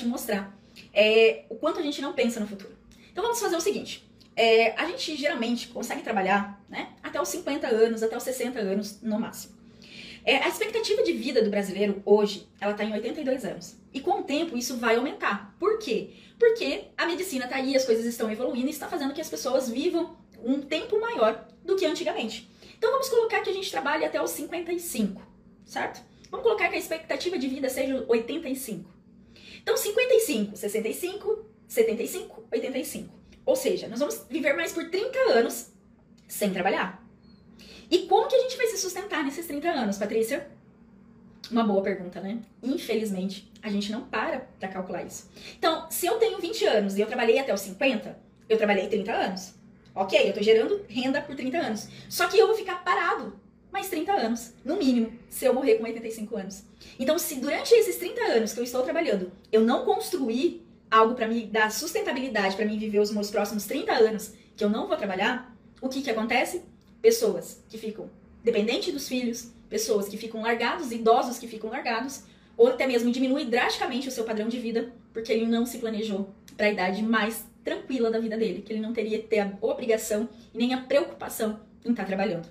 te mostrar é, o quanto a gente não pensa no futuro. Então vamos fazer o seguinte: é, a gente geralmente consegue trabalhar né, até os 50 anos, até os 60 anos no máximo. É, a expectativa de vida do brasileiro hoje, ela está em 82 anos. E com o tempo isso vai aumentar. Por quê? Porque a medicina está aí, as coisas estão evoluindo e está fazendo que as pessoas vivam um tempo maior do que antigamente. Então vamos colocar que a gente trabalhe até os 55, certo? Vamos colocar que a expectativa de vida seja 85. Então 55, 65, 75, 85. Ou seja, nós vamos viver mais por 30 anos sem trabalhar. E como que a gente vai se sustentar nesses 30 anos, Patrícia? Uma boa pergunta, né? Infelizmente, a gente não para pra calcular isso. Então, se eu tenho 20 anos e eu trabalhei até os 50, eu trabalhei 30 anos. Ok, eu tô gerando renda por 30 anos. Só que eu vou ficar parado 30 anos, no mínimo, se eu morrer com 85 anos. Então, se durante esses 30 anos que eu estou trabalhando, eu não construir algo para me dar sustentabilidade, para mim viver os meus próximos 30 anos que eu não vou trabalhar, o que que acontece? Pessoas que ficam dependentes dos filhos, pessoas que ficam largados, idosos que ficam largados, ou até mesmo diminui drasticamente o seu padrão de vida, porque ele não se planejou para a idade mais tranquila da vida dele, que ele não teria ter a obrigação e nem a preocupação em estar tá trabalhando.